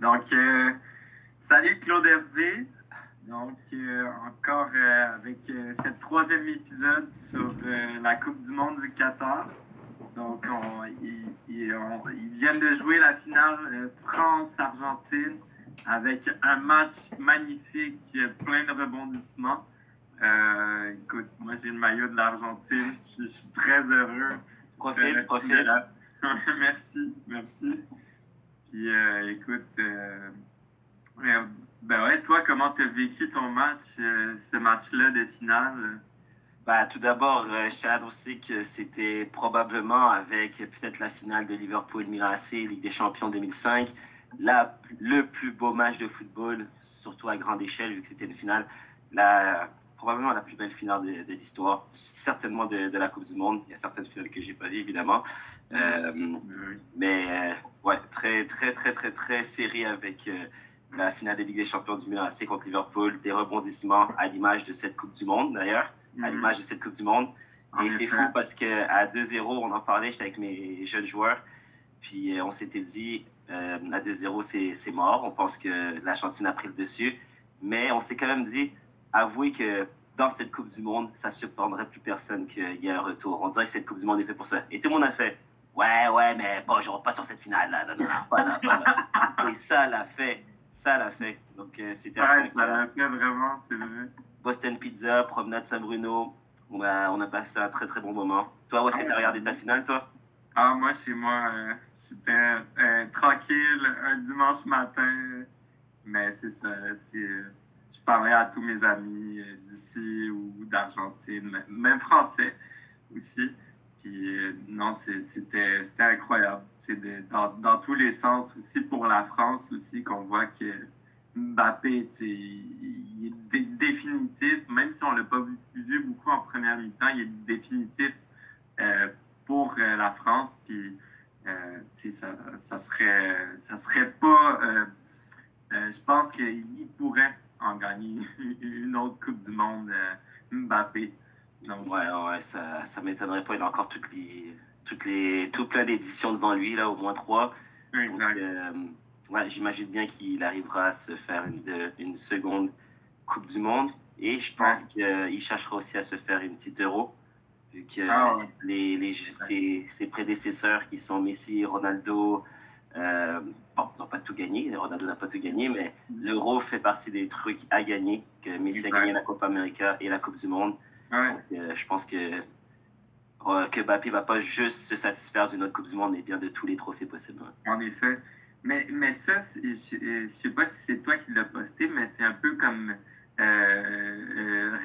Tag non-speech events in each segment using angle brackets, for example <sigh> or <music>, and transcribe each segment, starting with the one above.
Donc, euh, salut Claude Hervé. Donc, euh, encore euh, avec cette troisième épisode sur la Coupe du Monde du Qatar. Donc, on, ils, ils- on- ils viennent de jouer la finale euh, France-Argentine avec un match magnifique, euh, plein de rebondissements. Euh, écoute, moi j'ai le maillot de l'Argentine, je, je suis très heureux. Profite, Euh, profite. <laughs> merci, merci. Puis euh, écoute, euh, euh, ben ouais, toi, comment t'as vécu ton match, euh, ce match-là de finale? Bah, tout d'abord, euh, je tiens à annoncer que c'était probablement avec peut-être la finale de Liverpool-Milan AC, Ligue des Champions 2005, la, le plus beau match de football, surtout à grande échelle, vu que c'était une finale, la, probablement la plus belle finale de, de l'histoire, certainement de, de la Coupe du Monde. Il y a certaines finales que j'ai pas vues, évidemment. Euh, mais euh, ouais, très, très, très, très, très serré avec euh, la finale de Ligue des Champions du Milan AC contre Liverpool, des rebondissements à l'image de cette Coupe du Monde, d'ailleurs à l'image de cette Coupe du Monde. En Et c'est fou parce que à 2-0, on en parlait, j'étais avec mes jeunes joueurs, puis euh, on s'était dit, euh, à 2-0, c'est c'est mort, on pense que l'Argentine a pris le dessus, mais on s'est quand même dit, avouez que dans cette Coupe du Monde, ça ne surprendrait plus personne qu'il y ait un retour. On dirait que cette Coupe du Monde est faite pour ça. Et tout le monde a fait, ouais, ouais, mais bon, je pas sur cette finale-là, non, non, non, pas là, pas là. <laughs> Et ça l'a fait, ça l'a fait. Donc euh, c'était Ouais, ça l'a fait vraiment, c'est vrai. Boston Pizza, promenade Saint-Bruno. On a, on a passé un très très bon moment. Toi, où est-ce que t'as regardé ta finale, toi? Ah, moi, chez moi, euh, j'étais euh, tranquille un dimanche matin, mais c'est ça, tu euh, je parlais à tous mes amis euh, d'ici ou d'Argentine, même français aussi. Puis euh, non, c'était incroyable. C'est dans, dans tous les sens aussi pour la France aussi qu'on voit que Mbappé, il est dé- définitif, même si on l'a pas vu, beaucoup en première mi-temps, il est définitif euh, pour euh, la France. Puis euh, ça, ça serait ça serait pas. je pense qu'il pourrait en gagner <laughs> une autre Coupe du Monde, Mbappé. Donc, Ouais, ouais, ça, ça m'étonnerait pas. Il a encore toutes les, toutes les, tout plein d'éditions devant lui, là, au moins trois. Exact. Ouais, j'imagine bien qu'il arrivera à se faire une, une seconde Coupe du Monde. Et je pense qu'il cherchera aussi à se faire une petite Euro. Vu que Ah ouais. les, les, ses, ses prédécesseurs qui sont Messi, Ronaldo, euh, bon, ils n'ont pas tout gagné. Ronaldo n'a pas tout gagné, mais l'Euro fait partie des trucs à gagner. Que Messi a gagné la Copa América et la Coupe du Monde. Donc, euh, je pense que, euh, que Mbappé va pas juste se satisfaire d'une autre Coupe du Monde, mais bien de tous les trophées possibles. En effet. Mais, mais ça, je, euh, je sais pas si c'est toi qui l'as posté, mais c'est un peu comme euh, euh,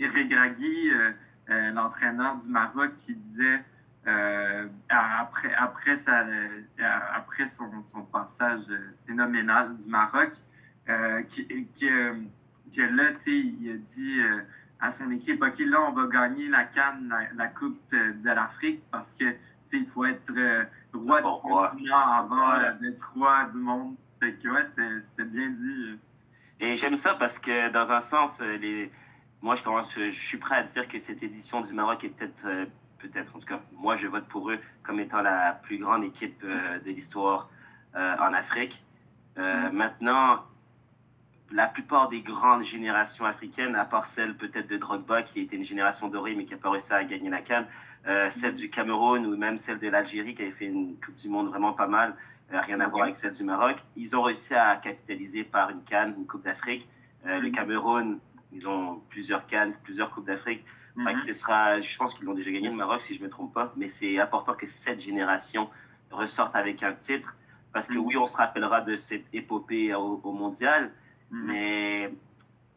Regragui, euh, l'entraîneur du Maroc, qui disait après, après, sa, après son, passage phénoménal du Maroc, qui- que, que là, il a dit à son équipe, OK, là, on va gagner la Cannes, la, Coupe de l'Afrique, parce que, il faut être euh, roi Bon, du continent avant Ouais. euh, d'être roi du monde. Fait que, ouais, c'était bien dit. euh. Et j'aime ça parce que, dans un sens, euh, les... moi, je, commence, je suis prêt à dire que cette édition du Maroc est peut-être, euh, peut-être, en tout cas, moi, je vote pour eux comme étant la plus grande équipe euh, de l'histoire en Afrique. Euh, Maintenant, la plupart des grandes générations africaines, à part celle peut-être de Drogba, qui était une génération dorée, mais qui n'a pas réussi à gagner la canne, euh, celle du Cameroun ou même celle de l'Algérie, qui avait fait une Coupe du Monde vraiment pas mal, euh, rien à voir avec celle du Maroc, ils ont réussi à capitaliser par une canne, une Coupe d'Afrique. Euh, Le Mhm. Cameroun, ils ont plusieurs cannes, plusieurs Coupes d'Afrique. Ce sera, je pense qu'ils l'ont déjà gagné le Maroc, si je me trompe pas, mais c'est important que cette génération ressorte avec un titre, parce que Mhm. oui, on se rappellera de cette épopée au, au mondial, Mhm. mais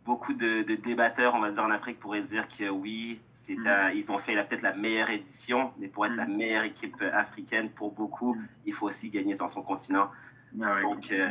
beaucoup de, de débatteurs, on va dire, en Afrique pourraient dire que oui, un- ils ont fait la- peut-être la meilleure édition, mais pour être la meilleure équipe africaine, pour beaucoup, Mhm. il faut aussi gagner dans son continent. Ah ouais, Donc, euh,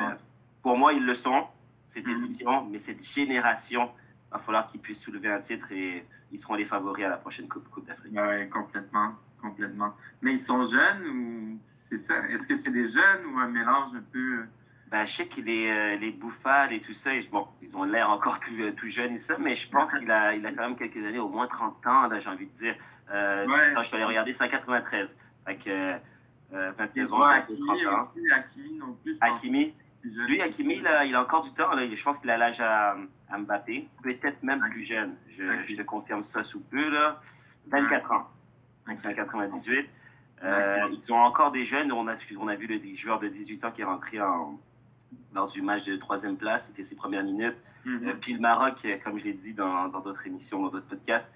pour moi, ils le sont, cette édition, mais cette génération, il va falloir qu'ils puissent soulever un titre et ils seront les favoris à la prochaine Coupe, coupe d'Afrique. Ah ouais, complètement, complètement. Mais ils sont jeunes ou c'est ça? Est-ce que c'est des jeunes ou un mélange un peu. Ben, je sais que les, euh, les bouffales et tout ça, ils- bon, ils ont l'air encore <laughs> tout, euh, tout jeunes et ça, mais je pense qu'il a, il a quand même quelques années, au moins 30 ans, j'ai envie de dire. Euh, Ouais. Quand je suis allé regarder, c'est en 93. Fait que, euh, 29 ans, Hakimi 30 ans. aussi. Hakimi non plus. Hakimi, lui, Hakimi, il a encore du temps. Là. Je pense qu'il a l'âge à, à Mbappé. Peut-être même plus jeune. Je, je te confirme ça sous peu. Là. 24 ans. Donc, c'est en 98. Euh, ils ont encore des jeunes. On a, on a vu le joueur de 18 ans qui est rentré en, dans du match de troisième place. C'était ses premières minutes. Euh, puis le Maroc, euh, comme je l'ai dit dans d'autres émissions, dans d'autres podcasts,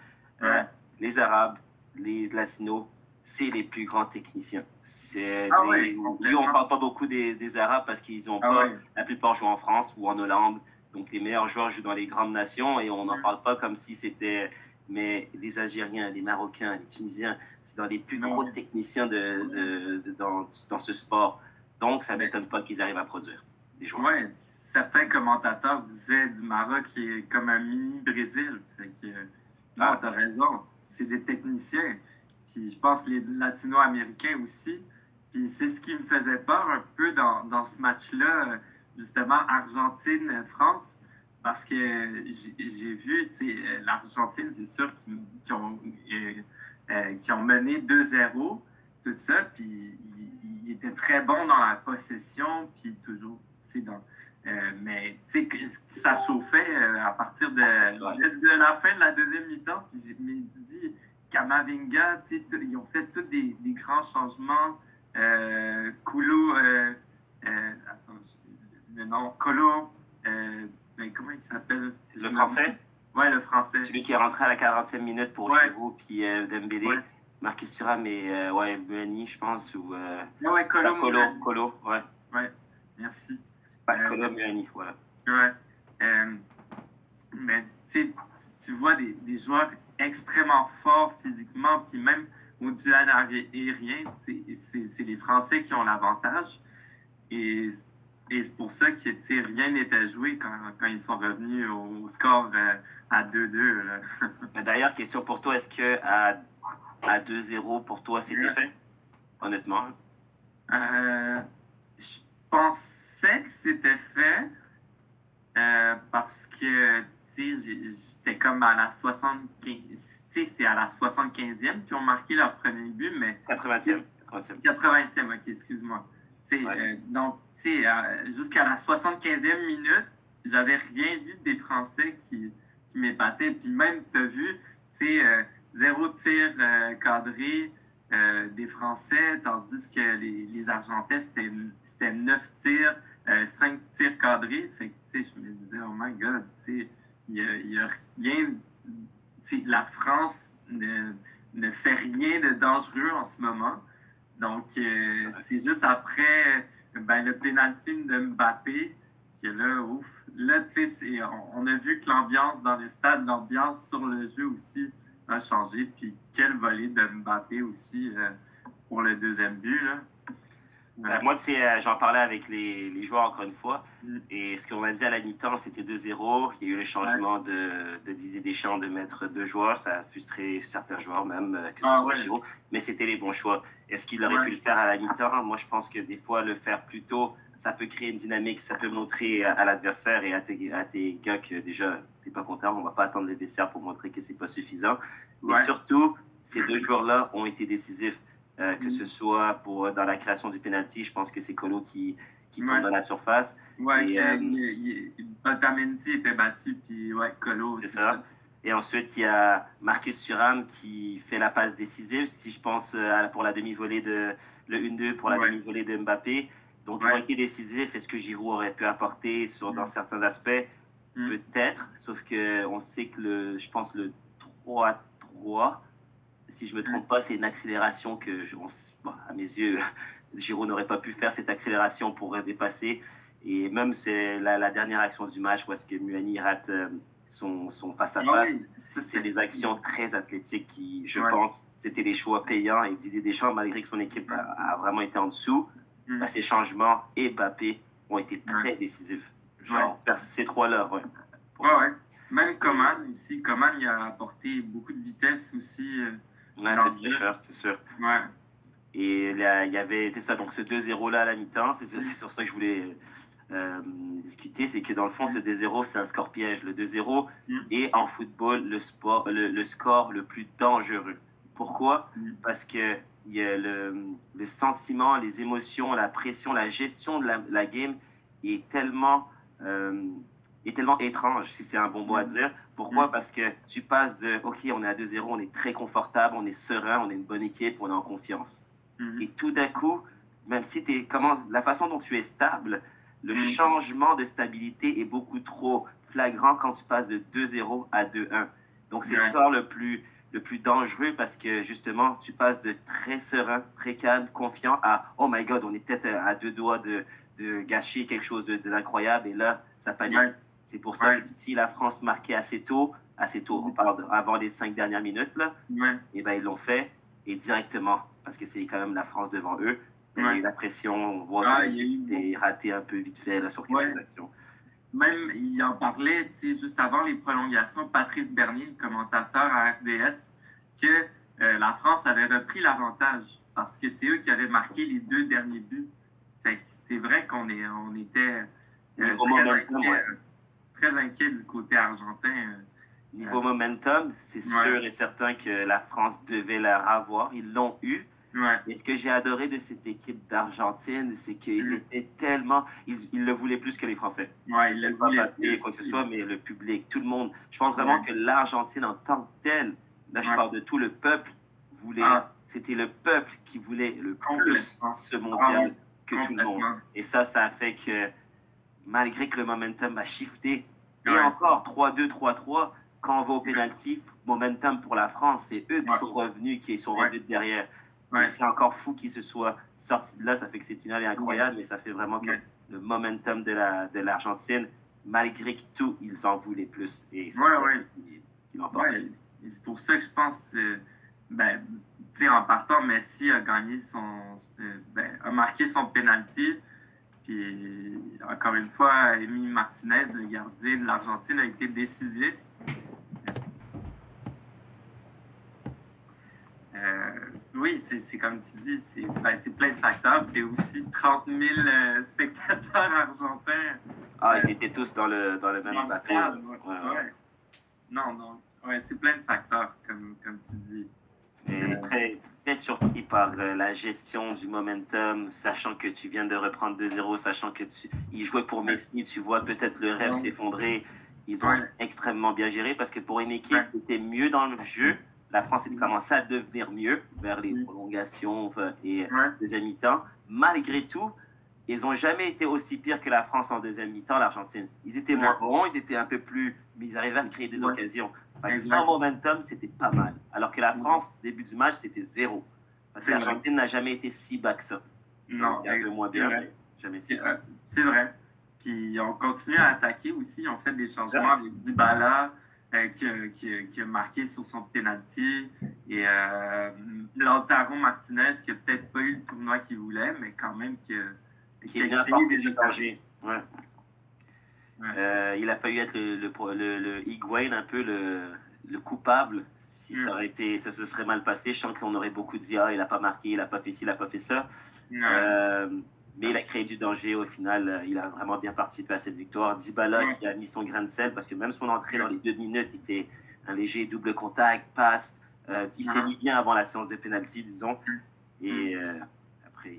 euh, Ouais. les Arabes, les Latinos, c'est les plus grands techniciens. Ah ouais, complètement. on parle pas beaucoup des, des Arabes parce qu'ils ont Ah pas, ouais. la plupart jouent en France ou en Hollande. Donc les meilleurs joueurs jouent dans les grandes nations et on n'en Mm. parle pas comme si c'était. Mais les Algériens, les Marocains, les Tunisiens, c'est dans les plus Non. gros techniciens de, de- de- dans, dans ce sport. Donc ça ne m'étonne pas qu'ils arrivent à produire des joueurs. Ouais, certains commentateurs disaient du Maroc qui est comme un mini Brésil. Fait que, euh, non, Ah. t'as raison. C'est des techniciens. Puis je pense que les latino-américains aussi. Puis c'est ce qui me faisait peur un peu dans, dans ce match-là, justement, Argentine-France. Parce que j'ai vu, euh, l'Argentine, c'est sûr qu'ils ont, euh, ont mené 2-0, tout ça, puis ils étaient très bons dans la possession, puis toujours, dans, euh, mais ça chauffait euh, à partir de, de, de la fin de la deuxième mi-temps, puis j'ai mais dit, Kamavinga, ils ont fait tous des, des grands changements, euh, Koulo, euh, euh, attends, je- le nom, Colo, euh, mais comment il s'appelle? Le français, Ouais, le français. celui qui est rentré à la 40e minute pour Ouais. Giroud puis euh, Dembélé. Ouais. Marcus Thuram et euh, ouais, Muani, je pense, ou euh, Ah ouais, Colo. Colo, Colo, ouais. Ouais, merci. Pas Colo, Muani, voilà. Ouais. Euh, mais tu vois des, des joueurs extrêmement forts physiquement, puis même au duel aérien, c'est les Français qui ont l'avantage. Et, et c'est pour ça que rien n'était joué quand, quand ils sont revenus au score euh, à 2-2. là. <laughs> Mais D'ailleurs, question pour toi, est-ce que à, à 2-0 pour toi c'était Ouais. fait? Honnêtement. Euh, je que c'était fait euh, parce que tu sais, j'étais comme à la 75. Tu sais, c'est à la 75e qu'ils ont marqué leur premier but, mais 80e. 80e. 80e, ok, excuse-moi. Ouais. euh, donc, tu sais, euh, jusqu'à la 75e minute, j'avais rien vu des Français qui, qui m'épataient. Puis même, tu as vu, tu sais, euh, zéro tir cadré des Français, tandis que les, les Argentins, c'était c'était 9 tirs, 5 tirs cadrés. Fait que, je me disais, oh my God, tu sais, il y a, y a rien. La France ne, ne fait rien de dangereux en ce moment. Donc, euh, c'est juste après ben, le pénalty de Mbappé que là, ouf. Là, tu sais, on, on a vu que l'ambiance dans le stade, l'ambiance sur le jeu aussi a changé. Puis, quel volet de Mbappé aussi euh, pour le deuxième but, là. Euh, moi, tu sais, euh, j'en parlais avec les, les joueurs encore une fois. Mm. Et ce qu'on a dit à la mi-temps, c'était 2-0. Il y a eu le changement de, de Didier Deschamps de mettre deux joueurs. Ça a frustré certains joueurs même, euh, que ce Ah, soit ouais. Giroud. Mais c'était les bons choix. Est-ce qu'il aurait Ouais. pu le faire à la mi-temps? Moi, je pense que des fois, le faire plus tôt, ça peut créer une dynamique. Ça peut montrer à, à l'adversaire et à tes, à tes gars que déjà, t'es pas content. On va pas attendre les desserts pour montrer que c'est pas suffisant. Mais Ouais. surtout, ces deux joueurs-là ont été décisifs. Euh, que Mm. ce soit pour dans la création du penalty, je pense que c'est Colo qui, qui tombe dans la surface. Ouais, Et, euh, il- il- Otamendi était battu, puis ouais, Colo. C'est ça. Et ensuite, il y a Marcus Thuram qui fait la passe décisive, si je pense euh, pour la demi-volée de le 1-2 pour la Ouais. demi-volée de Mbappé. Donc, ils Ouais. été décisifs. Est-ce que Giroud aurait pu apporter sur, dans Mm. certains aspects? Mm. Peut-être. Sauf que on sait que le, je pense le 3-3, si je me trompe pas, c'est une accélération que, je- on- bon, à mes yeux, <laughs> Giroud n'aurait pas pu faire cette accélération pour dépasser. Et même c'est la, la dernière action du match où est-ce que Muani rate euh, son, son face-à-face. Ah oui, ça, C'est des actions très athlétiques qui, je Ouais. pense, c'était des choix payants. Et Didier Deschamps, malgré que son équipe a, a vraiment été en dessous, Mm. bah, ces changements et Mbappé ont été très décisifs. Genre, vers ces trois-là, ouais. Ouais, ouais. Même Coman aussi. Coman, il a apporté beaucoup de vitesse aussi. Ouais, c'est cher, c'est sûr. Ouais. Et là, il y avait, c'est ça, donc ce 2-0 là à la mi-temps, c'est c'est sur ça que je voulais euh, discuter, c'est que dans le fond, ce 2-0, c'est un score piège. Le 2-0 Mm. est en football le, sport, le, le score le plus dangereux. Pourquoi? Mm. Parce que il y a le, le sentiment, les émotions, la pression, la gestion de la, la game est tellement, euh, est tellement étrange, si c'est un bon mot à dire. Pourquoi? Mm. Parce que tu passes de, OK, on est à 2-0, on est très confortable, on est serein, on est une bonne équipe, on est en confiance. Mhm. Et tout d'un coup, même si t'es, comment, la façon dont tu es stable, le Mm. changement de stabilité est beaucoup trop flagrant quand tu passes de 2-0 à 2-1. Donc c'est le score le plus, le plus dangereux parce que justement, tu passes de très serein, très calme, confiant à oh my god, on est peut-être à deux doigts de, de gâcher quelque chose de- d'incroyable et là, ça panique. C'est pour ça Ouais. que si la France marquait assez tôt, assez tôt, on parle de- avant les cinq dernières minutes, là, Ouais. et ben ils l'ont fait et directement parce que c'est quand même la France devant eux. Il y a Ouais. eu la pression, on voit Ah, raté un peu vite fait là, sur quelques actions. Même, il en parlait, juste avant les prolongations, Patrice Bernier, le commentateur à RDS, que euh, la France avait repris l'avantage parce que c'est eux qui avaient marqué les deux derniers buts. C'est vrai qu'on on était euh, très, ouais. Très inquiet du côté argentin. euh. Niveau momentum, c'est Ouais. sûr et certain que la France devait leur avoir. Ils l'ont eu. Ouais. Et ce que j'ai adoré de cette équipe d'Argentine, c'est qu'ils étaient tellement. Ils, ils le voulaient plus que les Français. Ouais, il l'a pas papier, quoi que ce soit, mais le public, tout le monde. Je pense vraiment que l'Argentine en tant que telle, là je parle de tout le peuple, voulait. Ah. C'était le peuple qui voulait le plus ce mondial Ah que tout le monde. Et ça, ça a fait que malgré que le momentum a shifté, et Ouais. encore 3-2, 3-3, quand on va au penalty, momentum pour la France, c'est eux qui Ouais. sont revenus, qui sont revenus de derrière. Ouais. Et C'est encore fou qu'ils se soient sortis de là, ça fait que cette finale est incroyable, mais ça fait vraiment que le momentum de la de l'Argentine, malgré que tout, ils en voulaient plus. Et c'est pour ça que je pense, ben, en partant, Messi a gagné son, euh, ben, a marqué son penalty. Puis, encore une fois, Emi Martinez, le gardien de l'Argentine, a été décisif. Euh, oui, c'est comme tu dis, c'est ben, c'est plein de facteurs. C'est aussi 30 000 euh, spectateurs argentins Ah, ils étaient tous dans le, dans le même bateau. stade, Ouais, ouais. ouais. Ouais. Non, non. Ouais, c'est plein de facteurs, comme, comme tu dis. Et très, très surpris par euh, la gestion du momentum, sachant que tu viens de reprendre 2-0, sachant que tu ils jouaient pour Messi, tu vois peut-être le rêve s'effondrer. Ils ont extrêmement bien géré parce que pour une équipe qui était mieux dans le jeu, la France était commencé à devenir mieux vers les Oui. prolongations et Ouais. deuxième mi-temps. Malgré tout, ils n'ont jamais été aussi pires que la France en deuxième mi-temps, l'Argentine. Ils étaient moins bons, ils étaient un peu plus, mais ils arrivaient à se créer des occasions. Sans momentum, c'était pas mal. Alors que la France, début du match, c'était zéro. Parce que l'Argentine n'a jamais été si bas que ça. Non, il y a bien, mais jamais si C'est bas. euh, c'est vrai. Puis on continue à attaquer aussi. Ils ont fait des changements avec Dybala euh, qui, a- qui, a- qui a marqué sur son penalty et euh, Lautaro Martinez qui a peut-être pas eu le tournoi qu'il voulait, mais quand même qui a, Qui a porté des occasions. Ouais. Euh, il a failli être le, le, le, le Higuain, un peu le, le coupable. Si Mm. ça aurait été, ça se serait mal passé, je sens qu'on aurait beaucoup dit, ah, il a pas marqué, il a pas fait ci, il a pas fait ça. Euh, mais il a créé du danger au final. euh, Il a vraiment bien participé à cette victoire. Dybala qui a mis son grain de sel parce que même son entrée dans les deux minutes était un léger double contact, passe. Euh, il s'est mis bien avant la séance de penalty, disons. Mm. Et après,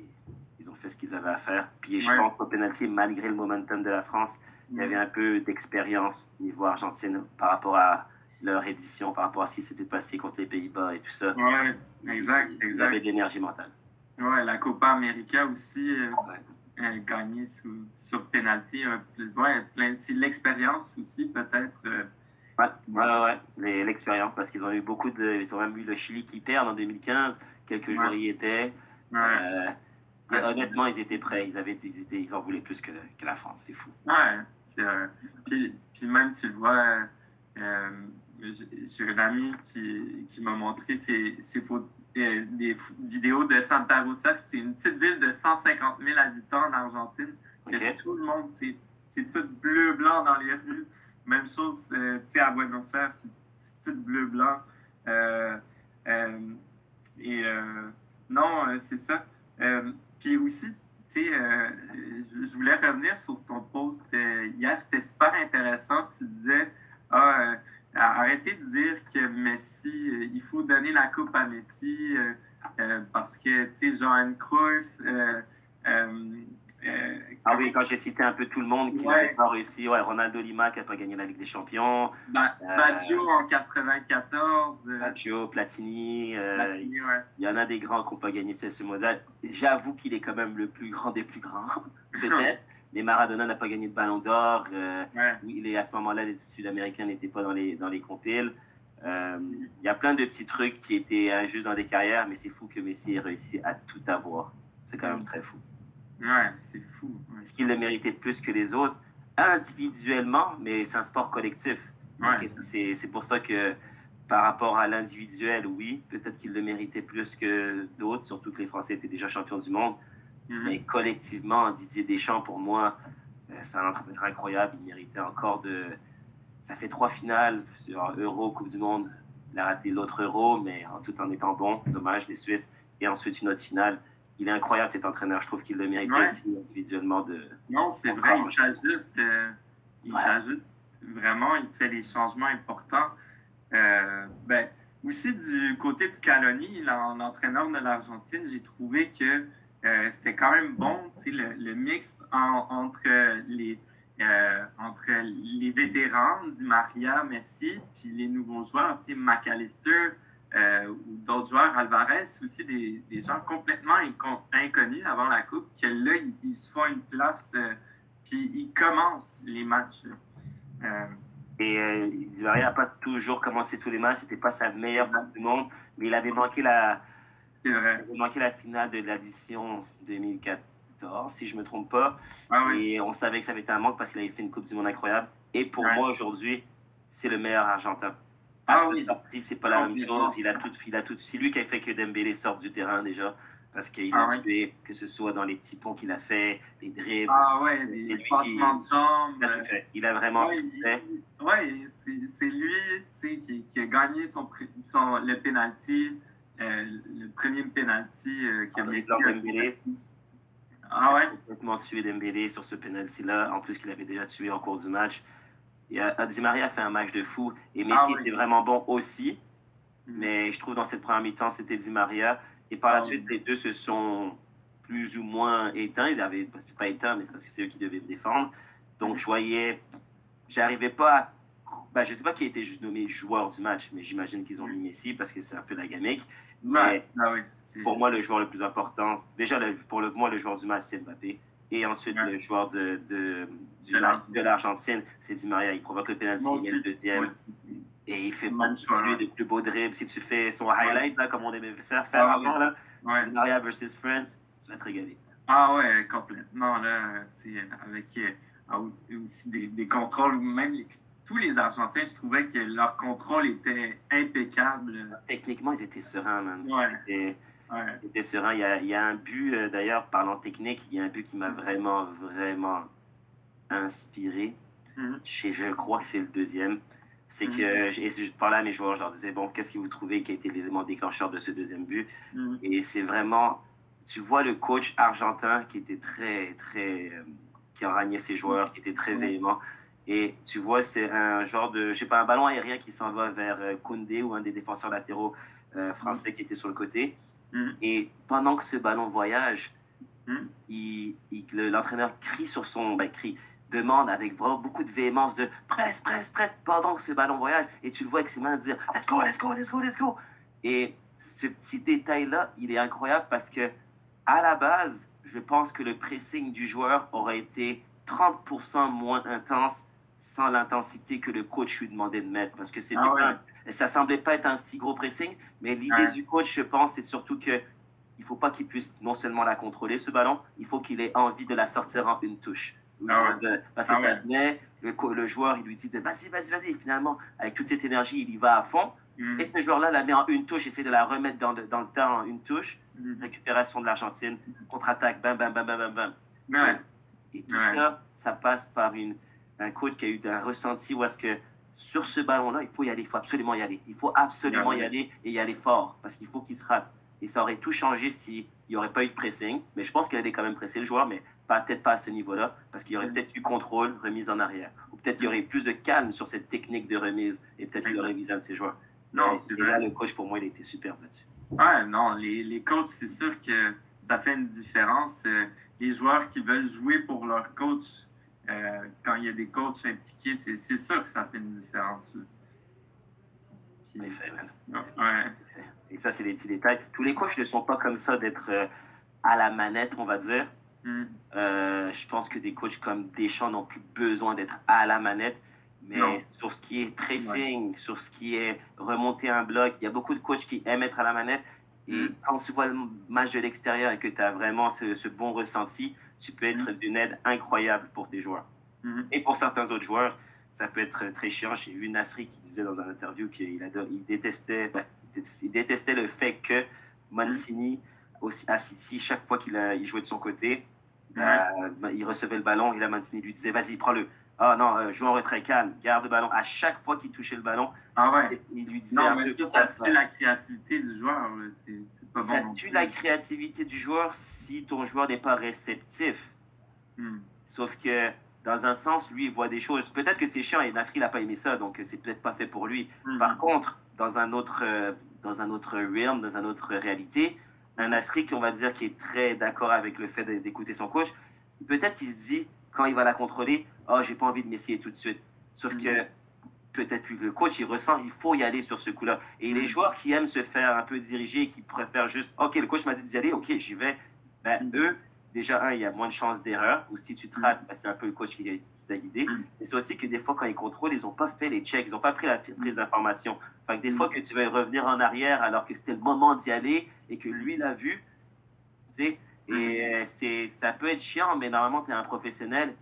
ils ont fait ce qu'ils avaient à faire. Puis je pense qu'au penalty, malgré le momentum de la France, il y avait un peu d'expérience au niveau Argentine par rapport à leur édition, par rapport à ce qui s'était passé contre les Pays-Bas et tout ça. Ouais, exact, Ils exact. avaient de l'énergie mentale. Ouais, la Copa América aussi euh, Ouais. euh, gagnée sous, sur penalty. euh, plus, plein, c'est l'expérience aussi peut-être. euh, Ouais, ouais, ouais, l'expérience, parce qu'ils ont eu beaucoup de. Ils ont même eu le Chili qui perd en 2015. Quelques jours y étaient. Euh, Ouais, honnêtement, ils étaient prêts. Ils, avaient, ils, étaient, ils en voulaient plus que, que la France. C'est fou. Ouais, euh, puis, puis même, tu le vois, euh, j'ai un ami qui, qui m'a montré ses, ses photos, euh, des vidéos de Santa Rosa. C'est une petite ville de 150 000 habitants en Argentine. Que tout le monde, c'est, tout bleu-blanc dans les rues. Même chose, euh, tu sais, à Buenos Aires, c'est, tout bleu-blanc. Et non, c'est ça. Puis aussi, tu sais, euh, je, voulais revenir sur ton post euh, hier. C'était super intéressant. Tu disais, ah, euh, arrêtez de dire que Messi, il faut donner la coupe à Messi parce que, tu sais, Johan Cruyff, Ah oui, quand j'ai cité un peu tout le monde qui Ouais. n'avait pas réussi, ouais, Ronaldo Lima qui n'a pas gagné la Ligue des Champions, Ba- Euh, Baggio en 94. euh, Baggio, Platini, euh, Platini, ouais. il y en a des grands qui n'ont pas gagné ce mondial. J'avoue qu'il est quand même le plus grand des plus grands, <laughs> peut-être. Mais Maradona n'a pas gagné de ballon d'or. il est, à ce moment-là, les Sud-Américains n'étaient pas dans les, dans les compiles. Il y a plein de petits trucs qui étaient injustes dans des carrières, mais c'est fou que Messi ait réussi à tout avoir. C'est quand même très fou. Ouais, c'est fou. ouais. Est-ce qu'il le méritait plus que les autres Individuellement, mais c'est un sport collectif. Ouais. C'est pour ça que par rapport à l'individuel, oui, peut-être qu'il le méritait plus que d'autres, surtout que les Français étaient déjà champions du monde. Mhm. Mais collectivement, Didier Deschamps, pour moi, euh, c'est un entraîneur incroyable. Il méritait encore de. Ça fait trois finales sur Euro, Coupe du Monde. Il a raté l'autre Euro, mais en tout en étant bon. Dommage, les Suisses. Et ensuite, une autre finale. Il est incroyable, cet entraîneur. Je trouve qu'il le méritait Ouais. aussi individuellement de. Non, c'est vrai, il s'ajuste. euh, il Ouais. s'ajuste vraiment, il fait des changements importants. Euh, ben, aussi du côté de Scaloni, l'en- l'entraîneur de l'Argentine, j'ai trouvé que euh, c'était quand même bon, le, le mix en- entre les entre les vétérans, Di Maria, Messi, puis les nouveaux joueurs, tu sais, McAllister euh, ou d'autres joueurs, Alvarez, aussi des, des gens complètement inco- inconnus avant la Coupe, que là, ils, ils se font une place, euh, puis ils commencent les matchs. Euh, Et euh, Di Maria n'a pas toujours commencé tous les matchs. C'était pas sa meilleure Coupe du Monde, mais il avait manqué la, il manqué la finale de l'édition 2014, si je me trompe pas. Ah oui, Et on savait que ça avait été un manque parce qu'il avait fait une Coupe du Monde incroyable. Et pour Ouais. moi, aujourd'hui, c'est le meilleur Argentin. Ah oui. sortie, c'est pas la même Complètement. chose. Il a tout, il a tout, c'est lui qui a fait que Dembélé sorte du terrain déjà. Parce qu'il Ah a tué, que ce soit dans les petits ponts qu'il a fait, les dribbles. ah ouais, qui- passements de jambes. il a. Il a vraiment Ouais, il- fait. il- ouais, c'est lui qui, qui a gagné son, le penalty, euh, le premier penalty euh, qui a Dembélé. Ah ouais? complètement tué Dembélé sur ce penalty-là, en plus qu'il avait déjà tué en cours du match. Et, euh, Di Maria a fait un match de fou, et Messi Ah oui. était vraiment bon aussi, Mhm. mais je trouve dans cette première mi-temps, c'était Di Maria. Et par la Ah oui. suite, les deux se sont plus ou moins éteints. Ils avaient, c'est pas éteints, mais c'est parce que c'est eux qui devaient me défendre. Donc je voyais, j'arrivais pas à. Ben, je sais pas qui a été juste nommé joueur du match, mais j'imagine qu'ils ont mis Messi parce que c'est un peu la gamique. Ouais, ah oui. Pour moi, le joueur le plus important, déjà le- pour le, moi, le joueur du match, c'est Mbappé. Et ensuite, Ouais. le joueur de, de, De l'Argentine. c'est Di Maria. Il provoque le penalty, il met le deuxième. Et il fait pas de plus beaux dribbles. Si tu fais son highlight, là, comme on aimait faire, Ah, avant, là, Ouais. Di Maria versus France, tu vas te régaler. Ah ouais, complètement. Là, avec euh, aussi des, des contrôles, même les- tous les Argentins, je trouvais que leur contrôle était impeccable. Techniquement, ils étaient sereins, man. Ouais. Ouais. sereins. Il y a, il y a un but, euh, d'ailleurs, parlant technique, il y a un but qui m'a vraiment, vraiment inspiré. Mhm. Je, je crois que c'est le deuxième. C'est Mhm. que j'ai- je parlais à mes joueurs, je leur disais, bon, qu'est-ce que vous trouvez qui a été l'élément déclencheur de ce deuxième but? Mhm. Et c'est vraiment, tu vois le coach argentin qui était très, très, euh, qui enragnait ses joueurs, qui était très véhément. Et tu vois, c'est un genre de, je sais pas, un ballon aérien qui s'en va vers euh, Koundé ou un des défenseurs latéraux euh, français qui était sur le côté. Mhm. Et pendant que ce ballon voyage, il, il- le- l'entraîneur crie sur son, ben, crie, demande avec vraiment beaucoup de véhémence de presse, presse, presse pendant que ce ballon voyage. Et tu le vois avec ses mains dire let's go, let's go, let's go, let's go. Et ce petit détail-là, il est incroyable parce que à la base, je pense que le pressing du joueur aurait été 30% moins intense sans l'intensité que le coach lui demandait de mettre. Parce que c'était Ah ouais. Ça semblait pas être un si gros pressing, mais l'idée Ouais. du coach, je pense, c'est surtout que il faut pas qu'il puisse non seulement la contrôler, ce ballon, il faut qu'il ait envie de la sortir en une touche. Ah ouais. Parce que Ah ça venait, le, joueur, il lui dit de vas-y, vas-y, vas-y. Finalement, avec toute cette énergie, il y va à fond. Mhm. Et ce joueur-là la met en une touche, essaie de la remettre dans, le- dans le temps en une touche. Mhm. Récupération de l'Argentine, contre-attaque, bam, bam, bam, bam, bam, bam. Ouais. Et tout ça, ça passe par une, un coach qui a eu un ressenti où est-ce que sur ce ballon-là, il faut y aller, il faut absolument y aller. Il faut absolument y aller et y aller fort parce qu'il faut qu'il se rate. Et ça aurait tout changé s'il n'y aurait pas eu de pressing. Mais je pense qu'il allait quand même presser le joueur, mais peut-être pas à ce niveau-là, parce qu'il y aurait peut-être eu contrôle, remise en arrière. Ou peut-être qu'il y aurait plus de calme sur cette technique de remise, et peut-être qu'il aurait visé un de ses joueurs. Non, c'est là, le coach, pour moi, il était superbe là-dessus. Ouais, non, les, les coachs, c'est sûr que ça fait une différence. Euh, les joueurs qui veulent jouer pour leur coach, euh, quand il y a des coachs impliqués, c'est c'est sûr que ça fait une différence. Puis, ouais. Et ça, c'est des petits détails. Tous les coachs ne sont pas comme ça d'être euh, à la manette, on va dire. Mm. Euh, je pense que des coachs comme Deschamps n'ont plus besoin d'être à la manette. Mais Non. sur ce qui est pressing, sur ce qui est remonter un bloc, il y a beaucoup de coachs qui aiment être à la manette. Et Mm. quand tu vois le match de l'extérieur et que tu as vraiment ce, ce bon ressenti, tu peux être d'une aide incroyable pour tes joueurs. Mhm. Et pour certains autres joueurs, ça peut être très chiant. J'ai vu Nasri qui disait dans un interview qu'il adore- il détestait, ben, il détestait le fait que Mancini, aussi, à City, chaque fois qu'il a- il jouait de son côté, euh, ben, il recevait le ballon et la Mancini lui disait Vas-y, prends-le. Ah non, euh, joue en retrait calme, garde le ballon. À chaque fois qu'il touchait le ballon, Ah ouais. il lui disait Non, mais ça, ça tue la créativité du joueur. là. C'est pas bon. ça tue la créativité du joueur si ton joueur n'est pas réceptif. Mm. Sauf que, dans un sens, lui, il voit des choses. Peut-être que c'est chiant et Nasri n'a pas aimé ça, donc c'est peut-être pas fait pour lui. Mm. Par contre, dans un autre, euh, dans un autre realm, dans une autre réalité, un Nasri, on va dire, qui est très d'accord avec le fait d'écouter son coach, peut-être qu'il se dit, quand il va la contrôler, oh, j'ai pas envie de m'essayer tout de suite. Sauf Mhm. que peut-être que le coach, il ressent, il faut y aller sur ce coup-là. Et les joueurs qui aiment se faire un peu diriger qui préfèrent juste, ok, le coach m'a dit d'y aller, ok, j'y vais. Ben, Mhm. eux, déjà, un, il y a moins de chances d'erreur, ou si tu te rates, ben, c'est un peu le coach qui, qui t'a guidé. Et c'est aussi que des fois, quand ils contrôlent, ils n'ont pas fait les checks, ils n'ont pas pris la prise d'information. Fait que des fois que tu vas revenir en arrière alors que c'était le moment d'y aller et que lui l'a vu, tu sais, et euh, c'est, ça peut être chiant, mais normalement, tu es un professionnel.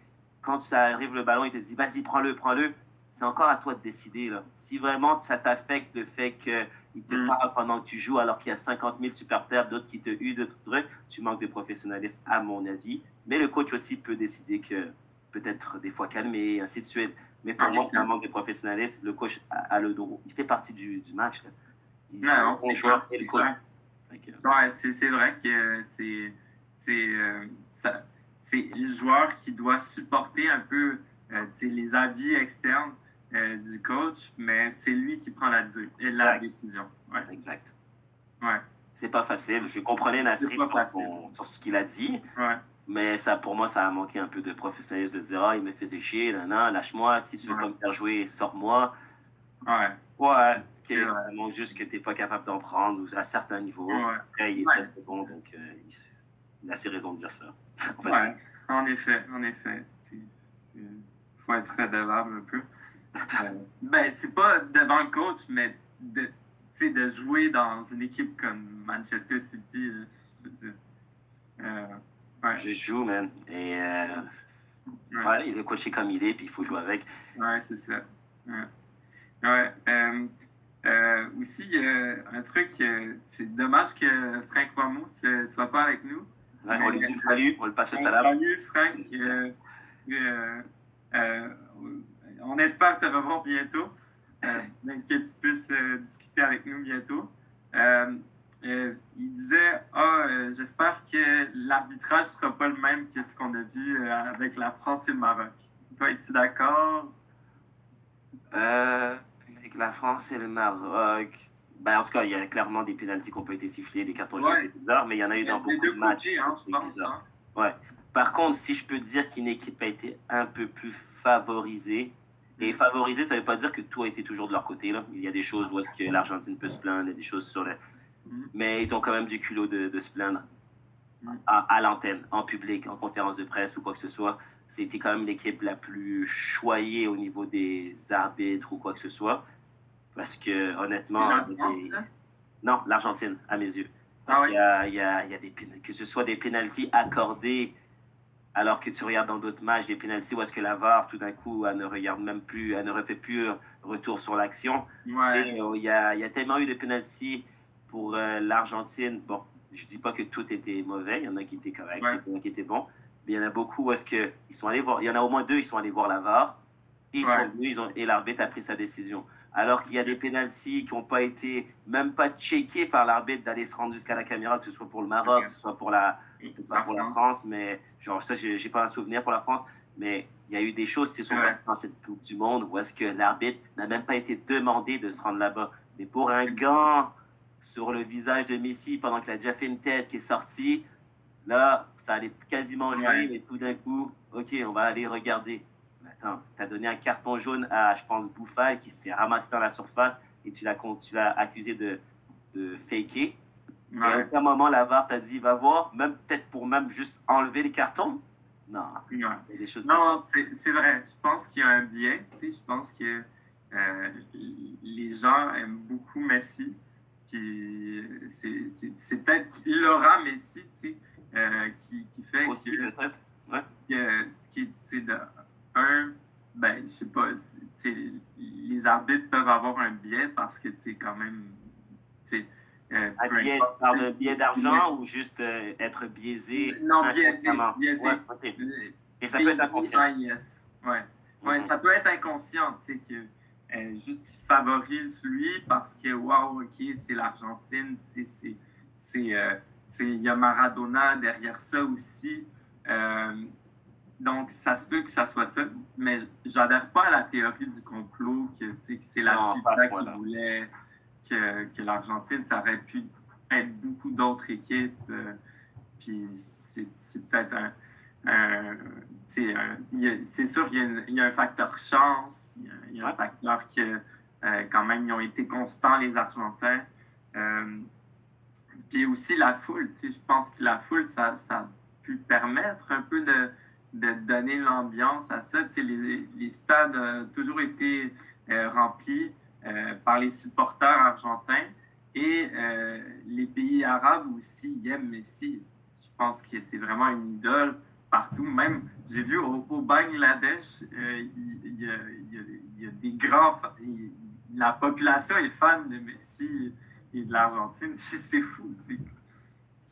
Quand ça arrive le ballon, il te dit, vas-y, prends-le, prends-le. C'est encore à toi de décider, là. Si vraiment ça t'affecte le fait qu'il te Mm. parle pendant que tu joues alors qu'il y a 50 000 supporters, d'autres qui te huent, d'autres trucs, tu manques de professionnalisme, à mon avis. Mais le coach aussi peut décider que peut-être des fois calmer, ainsi de suite. Mais pour Ah, moi, c'est un manque de professionnalisme. Le coach a, a le droit. Il fait partie du, du match. Là. Il Non, non, on c'est joueur et le coach. vrai que c'est c'est euh, le joueur qui doit supporter un peu euh, les avis externes euh, du coach, mais c'est lui qui prend la, du- la Exact. décision. Ouais, exact. ouais, C'est pas facile. Je comprenais Nasri sur, ce qu'il a dit, ouais. mais ça, pour moi, ça a manqué un peu de professionnalisme de dire ah, il me faisait chier, nan, nan, lâche-moi, si tu veux Ouais. pas me faire jouer, sors-moi. Ouais, Ouais, ok, C'est vrai. ça manque juste que t'es pas capable d'en prendre ou à certains niveaux. ouais, Après, il est Ouais. très bon, donc euh, il, a ses raisons de dire ça. <laughs> Ouais. dire. En effet, en effet. Il faut être redevable un peu. Euh, <laughs> ben, c'est pas devant le coach, mais de, tu sais, de jouer dans une équipe comme Manchester City, là, je veux dire. Euh, ouais, Je joue, man. Et euh, ouais. ouais, il est coaché comme il est, puis il faut jouer avec. Ouais, c'est ça. Ouais. Euh, euh, aussi, un truc, euh, c'est dommage que Frank Ramos ne soit pas avec nous. On lui dit salut, on le passe On salam. Salut Frank. On espère te revoir bientôt. Euh, que tu puisses euh, discuter avec nous bientôt. Euh, il disait Ah, euh, j'espère que l'arbitrage ne sera pas le même que ce qu'on a vu avec la France et le Maroc. Toi, es-tu d'accord? Avec la France et le Maroc. Ben, en tout cas, il y a clairement des pénalties qui ont pas été sifflés, des cartons Ouais. jaunes, bizarre, mais il y en a eu dans beaucoup de matchs. côtés, hein, je pense. hein. Ouais. Par contre, si je peux dire qu'une équipe a été un peu plus favorisée, et favorisée, ça veut pas dire que tout a été toujours de leur côté. Là. Il y a des choses où est-ce que l'Argentine peut se plaindre, il y a des choses sur le... Mhm. Mais ils ont quand même du culot de, de se plaindre Mhm. à, à l'antenne, en public, en conférence de presse ou quoi que ce soit. C'était quand même l'équipe la plus choyée au niveau des arbitres ou quoi que ce soit. Parce que, honnêtement, des- non, l'Argentine, à mes yeux. Ah Il y a, il y a- il y a des que ce soit des pénalties accordées alors que tu regardes dans d'autres matchs des pénalties où est-ce que la VAR tout d'un coup elle ne regarde même plus, elle ne refait plus euh, retour sur l'action. Ouais. Euh, Il y, a, il y a tellement eu de pénalties pour euh, l'Argentine. Bon, je dis pas que tout était mauvais, il y en a qui étaient corrects, Ouais. il y en a qui étaient bons, mais il y en a beaucoup où est-ce que ils sont allés voir, il y en a au moins deux, ils sont allés voir la VAR et, ils Ouais. sont venus, ils ont, et l'arbitre a pris sa décision. alors qu'il y a des pénalties qui n'ont pas été même pas checkés par l'arbitre d'aller se rendre jusqu'à la caméra, que ce soit pour le Maroc, que ce soit pour la, pas pour la France, mais genre ça, j'ai pas un souvenir pour la France, mais il y a eu des choses qui se sont passées dans cette Coupe du Monde où est-ce que l'arbitre n'a même pas été demandé de se rendre là-bas. Mais pour un gant sur le visage de Messi pendant qu'il a déjà fait une tête qui est sortie, là, ça allait quasiment jouer, mais tout d'un coup, ok, on va aller regarder. Attends, t'as donné un carton jaune à, je pense, Bouffal qui se fait ramasser dans la surface et tu l'as con- tu l'as accusé de, de faker. À aucun moment, la VAR t'a dit, va voir, même peut-être pour même juste enlever les cartons. Non, Ouais. il y a des choses Non, c'est c'est vrai. Je pense qu'il y a un biais. Tu sais, je pense que euh, les gens aiment beaucoup Messi. Puis c'est- c'est c'est peut-être l'aura Messi, tu sais, euh, qui, qui fait aussi, que, peut-être. Ouais. que qui, tu sais, de un, ben, je sais pas, les arbitres peuvent avoir un biais parce que tu sais quand même, Un peu billet, importe, par le c'est d'argent ou juste euh, être biaisé Non, biaisé. Ouais. Et ça peut être inconscient. B-I-S. Ouais. Ouais, Mhm. ça peut être inconscient, tu sais, que euh, juste il favorise lui parce que, waouh, ok, c'est l'Argentine, tu sais, c'est, euh, il y a Maradona derrière ça aussi. Euh, donc, ça se peut que ça soit ça, mais j'adhère pas à la théorie du complot que, que c'est la FIFA qui voulait que, que l'Argentine, ça aurait pu être beaucoup d'autres équipes. euh, puis c'est, c'est peut-être un, un- c'est sûr qu'il y a, y un facteur chance, il y a, il y a un facteur que euh, quand même ils ont été constants les Argentins. Euh, puis aussi la foule, je pense que la foule, ça, ça a pu permettre un peu de, de donner l'ambiance à ça. Les, les stades ont toujours été remplis par les supporters argentins et euh, les pays arabes aussi ils aiment Messi. Je pense que c'est vraiment une idole partout. Même, j'ai vu au, Bangladesh, euh, il, y a, des grands. la population est fan de Messi et de l'Argentine. <laughs> C'est fou. Euh,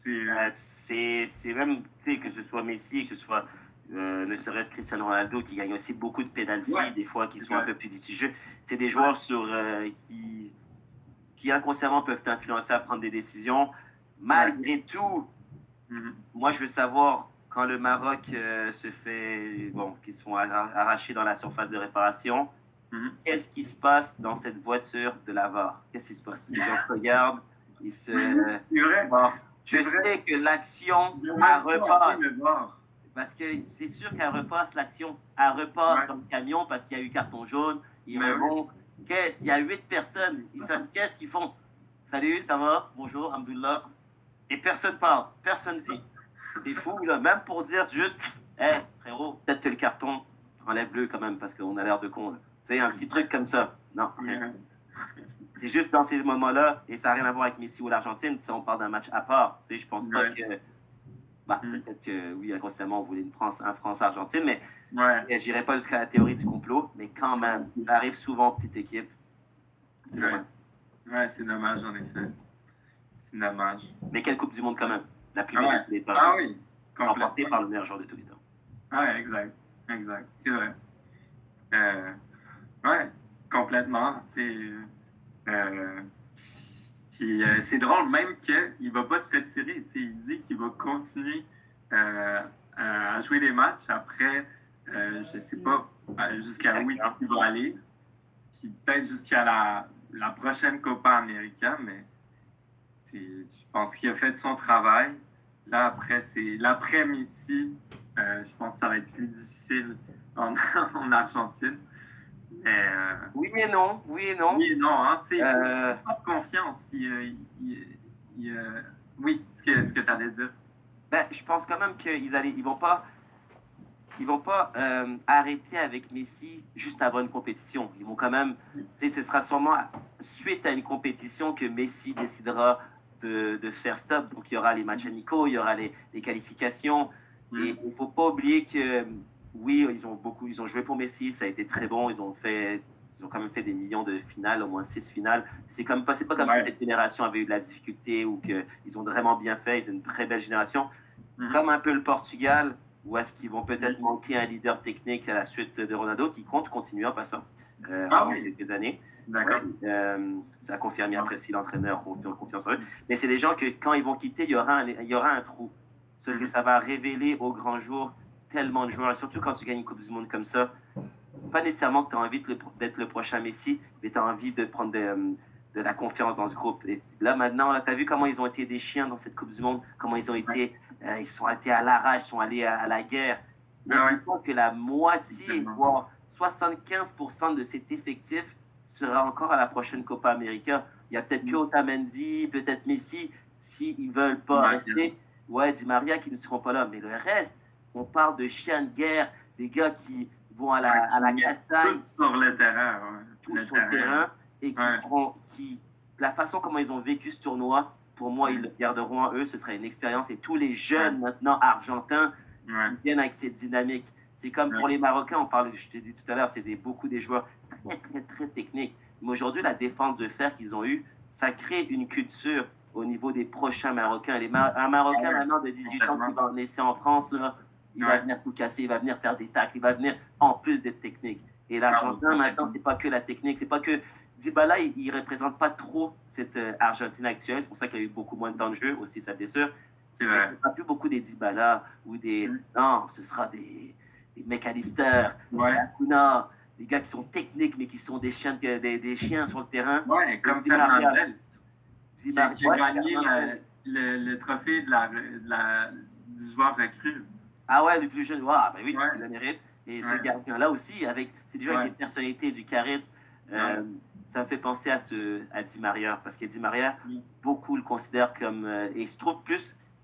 Euh, c'est c'est même, tu sais, que ce soit Messi, que ce soit euh, ne serait-ce Cristiano Ronaldo qui gagne aussi beaucoup de pénalties, Ouais. des fois qui sont Ouais. un peu plus litigieux. C'est des joueurs sur euh, qui, qui inconsciemment peuvent t'influencer à prendre des décisions. Malgré tout, mhm. moi je veux savoir quand le Maroc euh, se fait, bon, qu'ils sont arra- arrachés dans la surface de réparation, Mhm. qu'est-ce qui se passe dans cette voiture de la VAR? Qu'est-ce qui se passe? Les gens se <laughs> regardent, ils se. C'est vrai. Bon, je vrai. sais que l'action, J'ai elle Parce que c'est sûr qu'elle repasse l'action. Elle repasse Ouais. dans le camion parce qu'il y a eu carton jaune. Ils Mais. Qu'est-ce- Il y a huit personnes. Ils savent <laughs> qu'est-ce qu'ils font. Salut, ça va? Bonjour, Alhamdoulilah. Et personne parle. Personne dit. C'est fou, là. Même pour dire juste, hé, frérot, peut-être que le carton, enlève-le quand même parce qu'on a l'air de con. Tu sais, un petit truc comme ça. Non. Ouais. C'est juste dans ces moments-là, et ça n'a rien à voir avec Messi ou l'Argentine, si on parle d'un match à part. Tu sais, je pense pas que. Bah, Mm. peut-être que oui, inconsciemment, on voulait une France, un France-Argentine, mais Ouais. je n'irai pas jusqu'à la théorie du complot, mais quand même, ça arrive souvent, petite équipe. C'est Ouais. Ouais, c'est dommage, en effet. C'est dommage. Mais quelle Coupe du Monde quand même? La plus Ah belle ouais. de tous les temps. Ah oui, Remportée par le meilleur joueur de tous les temps. Ouais, exact. Exact. C'est vrai. Euh, ouais, complètement. C'est. Euh, puis euh, c'est drôle même qu'il va pas se retirer. Il dit qu'il va continuer euh, à jouer des matchs après, euh, je sais pas, euh, jusqu'à où il va aller. Puis peut-être jusqu'à la, la prochaine Copa América, mais je pense qu'il a fait son travail. Là, après, c'est l'après-Messi. Euh, je pense que ça va être plus difficile en, <laughs> en Argentine. Euh, Oui et non, oui et non. oui et non, hein, tu sais, Euh, confiance. Il, euh, il- il, oui, ce que, ce que tu allais dire. Ben, je pense quand même qu'ils allaient, ils vont pas, ils vont pas euh, arrêter avec Messi juste avant une compétition. Ils vont quand même, tu sais, ce sera sûrement suite à une compétition que Messi décidera de, de faire stop. Donc il y aura les matchs amicaux, il y aura les, les qualifications. Et il faut pas oublier que oui, ils ont beaucoup, ils ont joué pour Messi, ça a été très bon. Ils ont fait, ils ont quand même fait des millions de finales, au moins six finales. C'est comme pas, c'est pas comme Ouais. si cette génération avait eu de la difficulté ou que ils ont vraiment bien fait. Ils ont une très belle génération, Mhm. comme un peu le Portugal, où est-ce qu'ils vont peut-être manquer un leader technique à la suite de Ronaldo qui compte continuer en passant euh, Ah oui. quelques années. D'accord. Euh, ça a confirmé après si l'entraîneur a confiance en eux. Mais c'est des gens que quand ils vont quitter, il y aura un, il y aura un trou. Ce que ça va révéler au grand jour tellement de joueurs, surtout quand tu gagnes une Coupe du Monde comme ça. Pas nécessairement que tu as envie d'être le prochain Messi, mais tu as envie de prendre de, de, la confiance dans ce groupe. Et là, maintenant, tu as vu comment ils ont été des chiens dans cette Coupe du Monde, comment ils ont été, euh, ils sont été à l'arrache, ils sont allés à, la guerre. Mais je pense que la moitié, voire 75% de cet effectif sera encore à la prochaine Copa América. Il y a peut-être que Otamendi, peut-être Messi, s'ils veulent pas Maria. rester. Ouais, Di Maria qui ne seront pas là. Mais le reste, on parle de chiens de guerre, des gars qui vont à la, à la castagne, Tout sur le terrain. ouais. tout sur le terrain, et qui Ouais. seront, qui, la façon comment ils ont vécu ce tournoi, pour moi, ils le garderont à eux. Ce serait une expérience. Et tous les jeunes maintenant argentins, Ouais. ils viennent avec cette dynamique. C'est comme pour les Marocains, on parle, je t'ai dit tout à l'heure, c'est des, beaucoup des joueurs très, très, très techniques. Mais aujourd'hui, la défense de fer qu'ils ont eue, ça crée une culture au niveau des prochains Marocains. Les Ma- un Marocain Ouais. maintenant de 18 ans qui va naître en France, là, il va venir tout casser, il va venir faire des tacles, il va venir en plus d'être technique. Et l'Argentin, maintenant, c'est pas que la technique, c'est pas que Dybala, il, il représente pas trop cette euh, Argentine actuelle. C'est pour ça qu'il y a eu beaucoup moins de temps de jeu, aussi sa blessure. C'est vrai. Ce ne sera plus beaucoup des Dybala ou des. Mm. Non, ce sera des, des McAllister, Ouais. des Acuna, des gars qui sont techniques mais qui sont des chiens, des, des chiens sur le terrain. Ouais, comme. Fernandez. Qui, qui a gagné le, le, le trophée de la, de la, du joueur recru. Ah ouais, le plus jeune. Ah, ben oui, Ouais. il le mérite. Et Ouais. ce gardien-là aussi, avec, c'est déjà Ouais. avec des personnalités, du charisme. euh, Ça me fait penser à, ce, à Di Maria. Parce que Di Maria, beaucoup le considèrent comme. euh, et je trouve plus.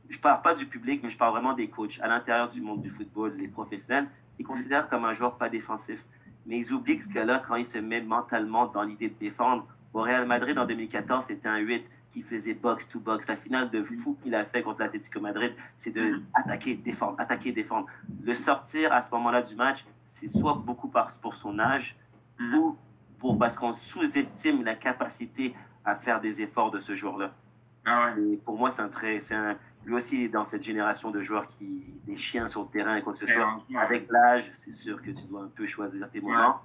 Je parle pas du public, mais je parle vraiment des coachs. À l'intérieur du monde du football, les professionnels, ils considèrent comme un joueur pas défensif. Mais ils oublient que ce gars-là, quand il se met mentalement dans l'idée de défendre, au Real Madrid en 2014, c'était un 8 qui faisait box-to-box. La finale de fou qu'il a fait contre l'Atlético Madrid, c'est de Mhm. attaquer, défendre, attaquer, défendre. Le sortir à ce moment-là du match, c'est soit beaucoup pour son âge Mhm. ou pour, parce qu'on sous-estime la capacité à faire des efforts de ce joueur-là. Ah ouais. Et pour moi, c'est un très, c'est un, lui aussi est dans cette génération de joueurs qui, des chiens sur le terrain et quoi que ce soit. Avec l'âge, c'est sûr que tu dois un peu choisir tes moments.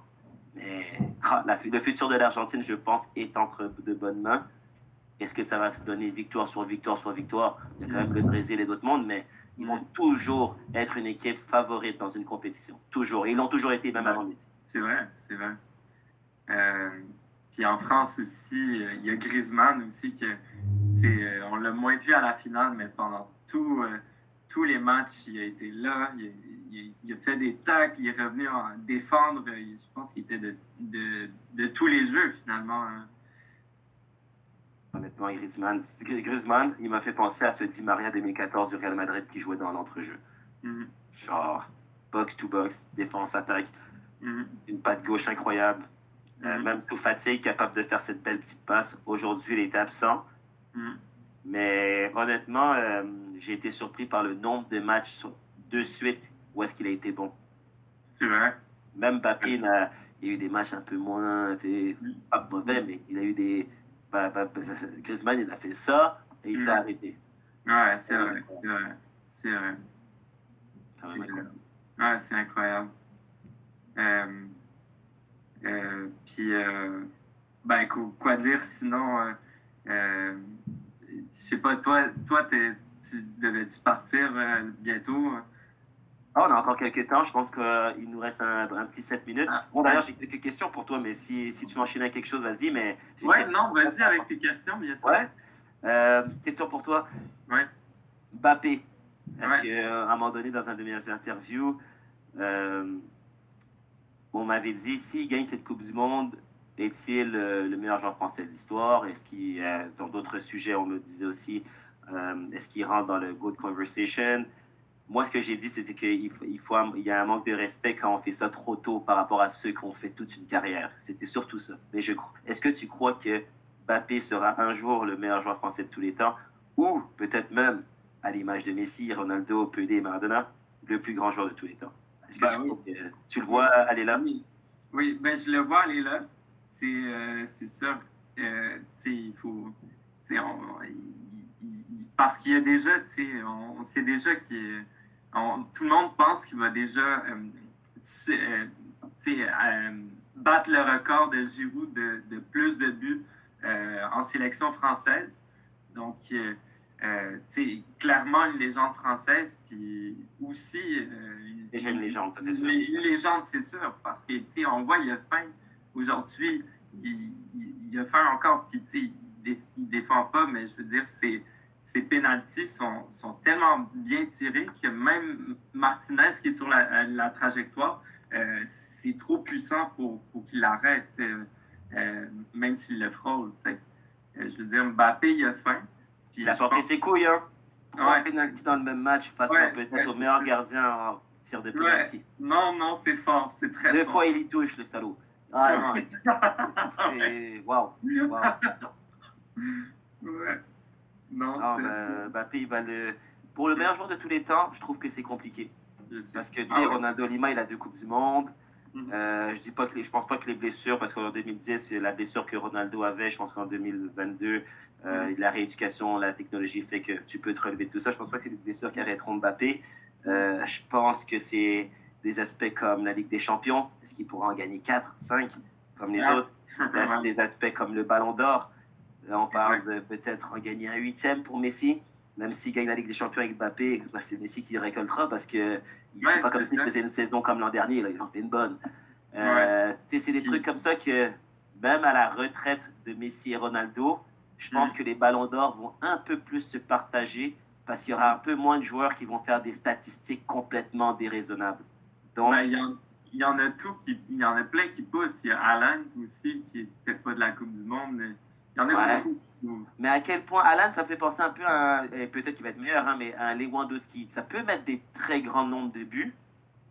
Mais ah, la- le futur de l'Argentine, je pense, est entre de bonnes mains. Est-ce que ça va donner victoire sur victoire sur victoire? Il y a quand même le Brésil et d'autres mondes, mais ils vont toujours être une équipe favorite dans une compétition. Toujours. Et ils l'ont toujours été, même avant Messi. C'est vrai, c'est vrai. Euh, puis en France aussi, euh, il y a Griezmann aussi que c'est, euh, on l'a moins vu à la finale, mais pendant tout, euh, tous les matchs, il a été là, il il- il a fait des tacles, il est revenu en défendre. Je pense qu'il était de, de, de tous les jeux finalement. hein. Honnêtement, Griezmann, Griezmann, il m'a fait penser à ce Di Maria 2014 du Real Madrid qui jouait dans l'entrejeu. Mhm, Genre, box to box, défense, attaque, mhm, une patte gauche incroyable. Euh, Mhm. même sous fatigue, capable de faire cette belle petite passe. Aujourd'hui, il était absent. mhm. Mais honnêtement, euh, j'ai été surpris par le nombre de matchs de suite où est-ce qu'il a été bon. C'est vrai. Même Mbappé, il a, il a eu des matchs un peu moins, pas mauvais, mais il a eu des... bah, bah, bah, Griezmann, il a fait ça et il s'est Mhm. arrêté. Ouais, c'est vrai, c'est vrai. C'est vrai. C'est incroyable. Ouais, c'est incroyable. Euh, euh, puis, euh, ben, quoi, dire sinon? Euh, euh, je sais pas, toi, toi t'es- tu devais-tu partir euh, bientôt? Ah, on a encore quelques temps. Je pense qu'il nous reste un, un petit 7 minutes. Ah. Bon, d'ailleurs, j'ai quelques questions pour toi, mais si, si tu veux enchaîner avec quelque chose, vas-y. Mais Ouais, non, vas-y avec tes questions, bien sûr. Ouais. Euh, question pour toi. Ouais. Mbappé. Est-ce Ouais. qu'à un moment donné, dans un de mes interviews, euh, on m'avait dit s'il gagne cette Coupe du Monde, est-il euh, le meilleur joueur français de l'histoire? Est-ce qu'il, euh, dans d'autres sujets, on me disait aussi, euh, est-ce qu'il rentre dans le Good Conversation? Moi, ce que j'ai dit, c'était qu'il faut, il faut, il y a un manque de respect quand on fait ça trop tôt par rapport à ceux qui ont fait toute une carrière. C'était surtout ça. Mais je, est-ce que tu crois que Mbappé sera un jour le meilleur joueur français de tous les temps? Ou peut-être même, à l'image de Messi, Ronaldo, Pelé et Maradona, le plus grand joueur de tous les temps? Est-ce que Ben tu, oui. crois que- tu le vois aller là? Oui, oui ben, je le vois aller là. C'est euh, c'est ça. Euh, il faut. on- il- parce qu'il y a déjà, on, on sait déjà qu'il. On- Tout le monde pense qu'il va déjà euh, euh, euh, battre le record de Giroud de, de plus de buts en sélection française. Donc, sais, clairement une légende française, puis aussi. Déjà une légende, c'est sûr. Une légende, c'est sûr, parce que, tu on voit, il a faim. Aujourd'hui, il, il, a faim encore, puis, tu sais, il, il défend pas, mais je veux dire, c'est ses pénalties sont, sont, tellement bien tirés que même Martinez, qui est sur la, la trajectoire, euh, c'est trop puissant pour, pour qu'il arrête, euh, euh, même s'il le frôle. Fait, je veux dire, Mbappé, il a faim. il a sorti ses couilles, hein? Ouais. pénalty dans le même match face ouais, peut-être au meilleur gardien en tir de pénalty. Ouais. Non, non, c'est fort, c'est très Deux fort. fois, il y touche, le salaud. <laughs> Ah, c'est... Waouh! Wow. ouais. Non, Mbappé, il va le... Pour le meilleur joueur de tous les temps, je trouve que c'est compliqué. Parce que, tu sais, ah ouais. Ronaldo Lima, il a deux Coupes du Monde. Mm -hmm. euh, je dis pas que les, je pense pas que les blessures, parce qu'en 2010, c'est la blessure que Ronaldo avait. Je pense qu'en 2022, euh, mm -hmm. la rééducation, la technologie fait que tu peux te relever de tout ça. Je pense pas que c'est des blessures qui arrêteront Mbappé. Euh, je pense que c'est des aspects comme la Ligue des Champions. Est-ce qu'il pourra en gagner 4, 5, comme les ah. autres? <laughs> Des aspects comme le Ballon d'Or. Là, on parle de peut-être gagner un huitième pour Messi. Même s'il gagne la Ligue des Champions avec Mbappé, bah, c'est Messi qui récoltera parce que il ouais, pas comme s'il faisait une saison comme l'an dernier, là, il en fait une bonne. Euh, ouais. C'est des trucs comme ça que même à la retraite de Messi et Ronaldo, je pense mm. que les ballons d'or vont un peu plus se partager parce qu'il y aura un peu moins de joueurs qui vont faire des statistiques complètement déraisonnables. Donc, il, y en, il, y en, a tout il y en a plein qui poussent. Il y a Alan aussi qui est peut-être pas de la Coupe du Monde, mais il y en a ouais. beaucoup. Mais à quel point Alan, ça fait penser un peu à un, peut-être qu'il va être meilleur, hein, mais à un Lewandowski. Ça peut mettre des très grands nombres de buts,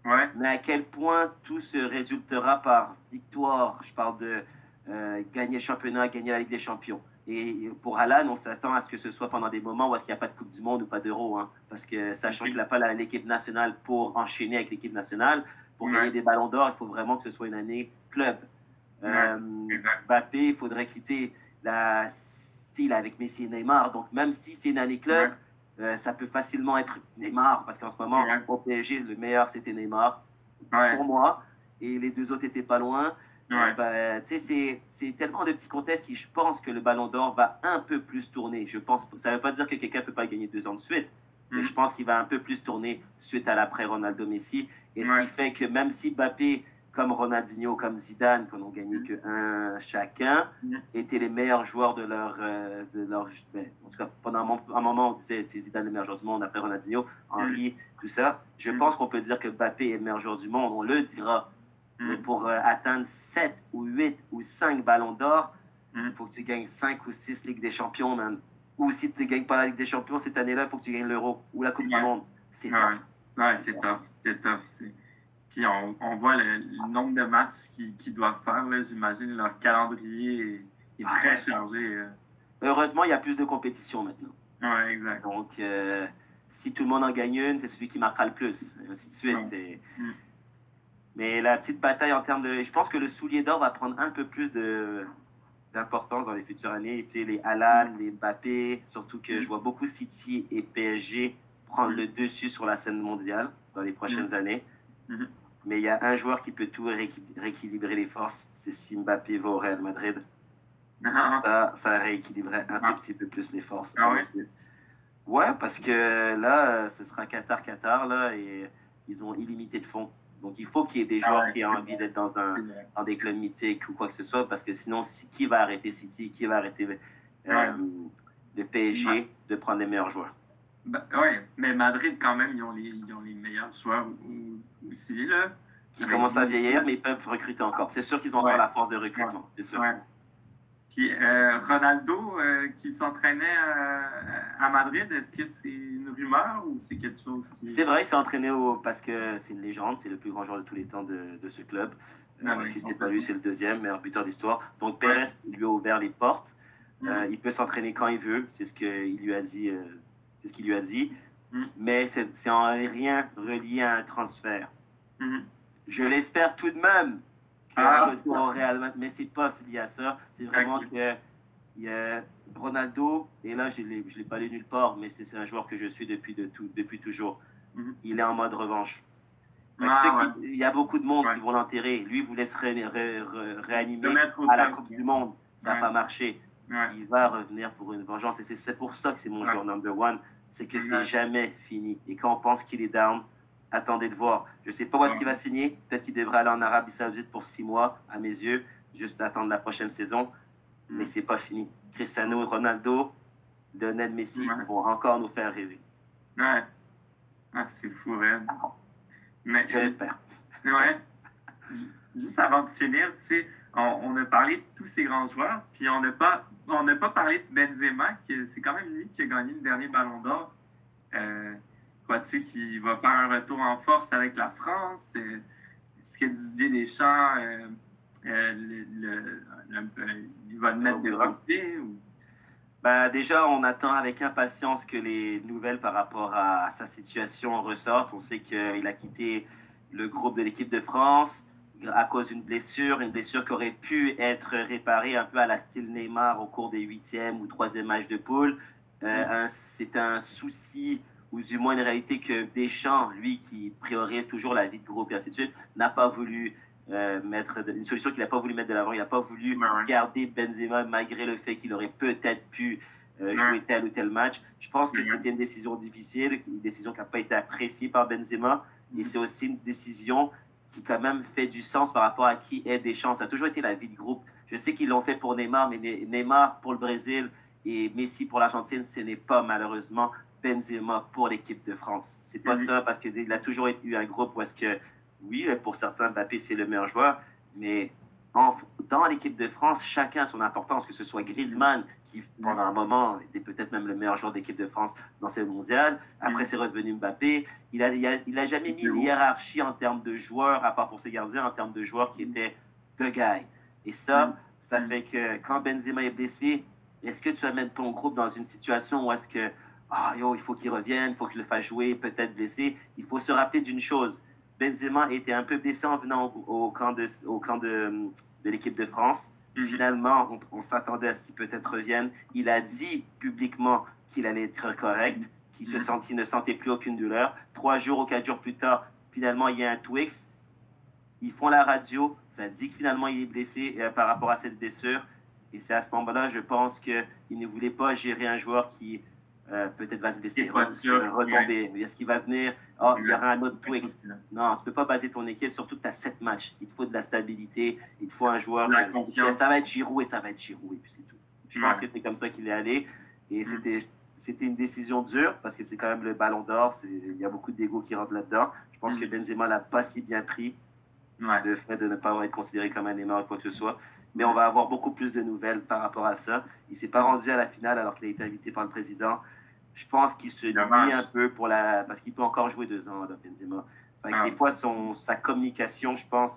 ouais. mais à quel point tout se résultera par victoire? Je parle de euh, gagner le championnat, gagner la Ligue des Champions. Et pour Alan, on s'attend à ce que ce soit pendant des moments où il n'y a pas de Coupe du Monde ou pas d'Euro, hein, parce que sachant qu'il n'a pas l'équipe nationale pour enchaîner avec l'équipe nationale, pour ouais. gagner des ballons d'or, il faut vraiment que ce soit une année club. Euh, Mbappé, il faudrait quitter la style avec Messi et Neymar. Donc, même si c'est une année club, ouais. euh, ça peut facilement être Neymar, parce qu'en ce moment, ouais. au PSG, le meilleur, c'était Neymar, ouais. pour moi, et les deux autres étaient pas loin. Euh, bah, c'est tellement de petits contextes qui, je pense que le Ballon d'Or va un peu plus tourner. Je pense, ça ne veut pas dire que quelqu'un peut pas gagner deux ans de suite, mm. mais je pense qu'il va un peu plus tourner suite à l'après Ronaldo Messi. Et ce qui fait que même si Mbappé comme Ronaldinho, comme Zidane, qui n'ont gagné que un chacun, étaient les meilleurs joueurs de leur, euh, de leur ben, en tout cas, pendant un, un, moment, on disait c'est Zidane le meilleur joueur du monde, après Ronaldinho, Henri, tout ça. Je pense qu'on peut dire que Mbappé est le meilleur joueur du monde, on le dira. Mais pour euh, atteindre 7 ou 8 ou 5 ballons d'or, il faut que tu gagnes 5 ou 6 Ligues des Champions, man. Ou si tu ne gagnes pas la Ligue des Champions cette année-là, il faut que tu gagnes l'Euro ou la Coupe du Monde. C'est ouais. tough. Ouais, c'est tough. C'est tough. Puis on, on voit le, le, nombre de matchs qu'ils qu doivent faire. J'imagine leur calendrier est, est très chargé. Euh. Heureusement, il y a plus de compétition maintenant. Ouais, exact. Donc, euh, si tout le monde en gagne une, c'est celui qui marquera le plus. Et ainsi de suite. Ouais. Mm. Mais la petite bataille en termes de. Je pense que le soulier d'or va prendre un peu plus de d'importance dans les futures années. Tu sais, les Alan, les Mbappé, surtout que mm. je vois beaucoup City et PSG prendre mm. le dessus sur la scène mondiale dans les prochaines années. Mais il y a un joueur qui peut tout rééquilibrer les forces, c'est si Mbappé va au Real Madrid. Ah. Ça, ça rééquilibrerait un ah. tout petit peu plus les forces. Ah ouais? ouais, parce que là, ce sera Qatar-Qatar, là, et ils ont illimité de fonds. Donc il faut qu'il y ait des joueurs ah ouais, qui aient envie d'être dans, un, dans des clubs mythiques ou quoi que ce soit, parce que sinon, qui va arrêter City, qui va arrêter euh, ouais. le PSG ouais. de prendre les meilleurs joueurs? Ben, oui, mais Madrid, quand même, ils ont les, ils ont les meilleurs joueurs aussi, là. Qui commencent à vieillir, mais ils peuvent recruter encore. C'est sûr qu'ils ont ouais. encore la force de recrutement, c'est sûr. Ouais. Puis euh, Ronaldo, euh, qui s'entraînait euh, à Madrid, est-ce que c'est une rumeur ou c'est quelque chose qui... C'est vrai, il s'est entraîné au... parce que c'est une légende, c'est le plus grand joueur de tous les temps de, de ce club. Ah oui, si c'est pas lui, c'est le deuxième meilleur buteur d'histoire. Donc Pérez lui a ouvert les portes. Mmh. il peut s'entraîner quand il veut, c'est ce qu'il lui a dit c'est ce qu'il lui a dit, mm. mais c'est en rien relié à un transfert. Mm. Je l'espère tout de même qu'il ah. retour au Real, mais c'est pas lié à ça. C'est vraiment que il y a Ronaldo, et là je ne l'ai pas lu nulle part, mais c'est un joueur que je suis depuis, de tout, depuis toujours. Mm. Il est en mode revanche. Ah, il y a beaucoup de monde ouais. qui vont l'enterrer. Lui, vous laisse ré, ré, ré, réanimer à la Coupe du Monde. Ça n'a Ouais. pas marché. Il va revenir pour une vengeance. Et c'est- pour ça que c'est mon joueur number one. C'est que Ouais. c'est jamais fini. Et quand on pense qu'il est down, attendez de voir. Je sais pas où est-ce qu'il va signer. Peut-être qu'il devrait aller en Arabie Saoudite pour six mois, à mes yeux. Juste attendre la prochaine saison. Mais c'est pas fini. Cristiano Ronaldo, Lionel Messi Ouais. vont encore nous faire rêver. Ouais. Ah, c'est fou, Red. Mais, Je l'espère. ouais. Juste avant de finir, tu sais, on, on a parlé de tous ces grands joueurs, puis on n'a pas, on n'a pas parlé de Benzema, qui c'est quand même lui qui a gagné le dernier Ballon d'Or. Euh, Crois-tu qu'il va faire un retour en force avec la France? Euh, Est-ce que Didier Deschamps, euh, euh, le, le- le- il va le mettre de côté? Ou... Bah, déjà, on attend avec impatience que les nouvelles par rapport à sa situation ressortent. On sait qu'il a quitté le groupe de l'équipe de France à cause d'une blessure, une blessure qui aurait pu être réparée un peu à la style Neymar au cours des huitièmes ou troisième matchs de poule. Euh, un- C'est un souci ou du moins une réalité que Deschamps, lui qui priorise toujours la vie de groupe et ainsi de suite, n'a pas voulu euh, mettre de- une solution qu'il n'a pas voulu mettre de l'avant. Il n'a pas voulu garder Benzema malgré le fait qu'il aurait peut-être pu euh, jouer tel ou tel match. Je pense que Ouais. c'était une décision difficile, une décision qui n'a pas été appréciée par Benzema. Et c'est aussi une décision qui quand même fait du sens par rapport à qui est Deschamps. Ça a toujours été la vie de groupe. Je sais qu'ils l'ont fait pour Neymar, mais Ne- Neymar pour le Brésil et Messi pour l'Argentine, ce n'est pas malheureusement Benzema pour l'équipe de France. C'est pas Mhm. ça parce qu'il a toujours eu un groupe où est-ce que, oui, pour certains, Mbappé c'est le meilleur joueur, mais en- dans l'équipe de France, chacun a son importance, que ce soit Griezmann, qui pendant un moment était peut-être même le meilleur joueur d'équipe de France dans ce mondial. Après, Mhm. c'est revenu Mbappé. Il a, il a, il a jamais mis une hiérarchie en termes de joueurs, à part pour ses gardiens, en termes de joueurs qui étaient the guy. Et ça, Mhm. ça fait que quand Benzema est blessé, est-ce que tu amènes ton groupe dans une situation où est-ce que, ah yo, il faut qu'il revienne, il faut que je le fasse jouer, peut-être blessé? Il faut se rappeler d'une chose. Benzema était un peu blessé en venant au, au camp de, au camp de, de l'équipe de France. Finalement, on, on s'attendait à ce qu'il peut-être revienne. Il a dit publiquement qu'il allait être correct, qu'il se Mhm. sentit, ne sentait plus aucune douleur. Trois jours ou quatre jours plus tard, finalement, il y a un Twix. Ils font la radio. Ça dit que finalement, il est blessé euh, par rapport à cette blessure. Et c'est à ce moment-là, je pense qu'il ne voulait pas gérer un joueur qui euh, peut-être va se sûr, retomber. Est-ce qu'il va venir? Oh, il y aura un autre. Ouais. Non, tu peux pas baser ton équipe, surtout que tu as 7 matchs. Il te faut de la stabilité, il te faut un joueur. Ça va être Giroud et ça va être Giroud et puis c'est tout. Je Ouais. pense que c'est comme ça qu'il est allé. Et Mm. c'était, c'était une décision dure parce que c'est quand même le ballon d'or. Il y a beaucoup d'ego qui rentrent là-dedans. Je pense Mm. que Benzema l'a pas si bien pris, Ouais. le fait de ne pas être considéré comme un Neymar ou quoi que ce soit. Mais on va avoir beaucoup plus de nouvelles par rapport à ça. Il s'est pas rendu à la finale alors qu'il a été invité par le président. Je pense qu'il se nuit un peu pour la parce qu'il peut encore jouer deux ans là, Benzema. Fait que Ah. Des fois son sa communication, je pense,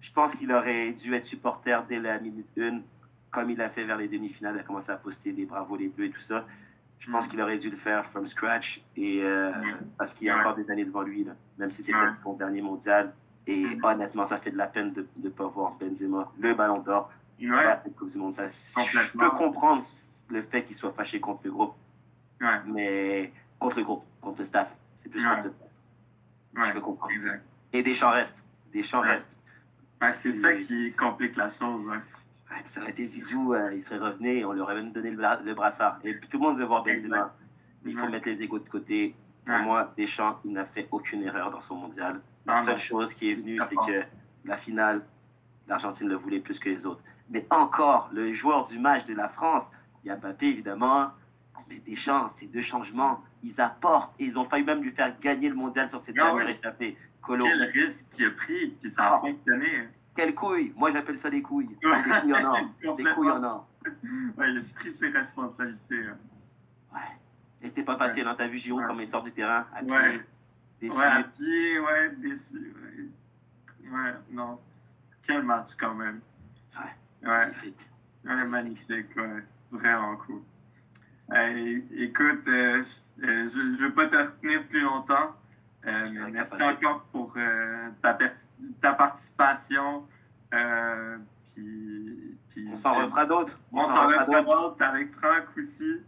je pense qu'il aurait dû être supporter dès la minute une, comme il a fait vers les demi-finales. Il a commencé à poster des bravos les bleus et tout ça. Je pense Mm. qu'il aurait dû le faire from scratch et euh, Mm. parce qu'il y a encore des années devant lui là, même si c'était Ouais. son dernier mondial. Et Mm. honnêtement, ça fait de la peine de ne pas voir Benzema, le Ballon d'Or, Ouais. cette Coupe du Monde. Ça, je peux comprendre le fait qu'il soit fâché contre le groupe, Ouais. mais contre le groupe, contre le staff, c'est plus Ouais. contre le staff. Ouais. Je peux comprendre. Exact. Et Deschamps reste. Deschamps reste. Ouais, c'est ça qui complique la chose. Ouais, ça aurait été Zizou, euh, il serait revenu et on lui aurait même donné le, bra- le brassard. Et puis tout le monde veut voir Benzema. Mais il faut mettre les égaux de côté. Pour moi, Deschamps, il n'a fait aucune erreur dans son mondial. La Non, seule non. chose qui est venue, c'est que la finale, l'Argentine le voulait plus que les autres. Mais encore, le joueur du match de la France, il y a Mbappé évidemment, mais Deschamps, ces deux changements, ils apportent et ils ont failli même lui faire gagner le mondial sur cette Ah dernière oui. échappée. Colo, Quel risque qu'il a pris, puis ça a Ah. fonctionné. quelle couille Moi j'appelle ça des couilles. Des Ouais. couilles en or. <laughs> Des couilles en or. Ouais, il a pris ses responsabilités. hein. Ouais. Et c'était pas facile, hein. t'as vu Giroud Ouais. comme il sort du terrain, à pied, Ouais. déçu. Ouais, à pied, ouais, déçu. Ouais. ouais, non. Quel match quand même. Ouais. Ouais, Magnifique. ouais magnifique, ouais. Vraiment cool. Hey, écoute, euh, je ne veux pas te retenir plus longtemps. Euh, mais merci encore pour euh, ta, per- ta participation. Euh, puis, puis- On s'en refera d'autres. On s'en refera d'autres avec Franck aussi.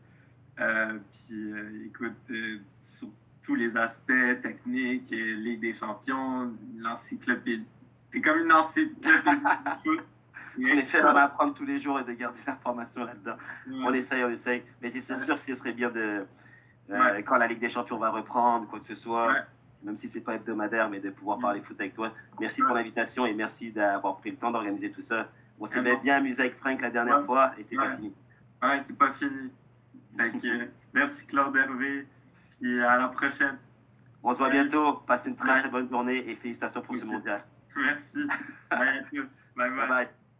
Euh, puis euh, écoute, euh, sur tous les aspects techniques, euh, Ligue des champions, l'encyclopédie. C'est comme une encyclopédie du <laughs> foot. On essaie d'en apprendre tous les jours et de garder <laughs> l'information là-dedans. On essaye, on essaye. Mais c'est sûr que ce serait bien de. euh. Quand la Ligue des Champions va reprendre, quoi que ce soit, même si c'est pas hebdomadaire, mais de pouvoir Mm. parler foot avec toi. Merci pour l'invitation et merci d'avoir pris le temps d'organiser tout ça. On s'est bon. bien amusé avec Frank la dernière Ouais. fois et c'est pas Ouais. fini. Ouais, c'est pas fini. Euh, <laughs> merci Claude Hervé. Et à la prochaine. On se voit bientôt. Passez une très très bonne journée et félicitations pour ce Merci. mondial. Merci. <laughs> Bye à tous. Bye bye. Bye bye.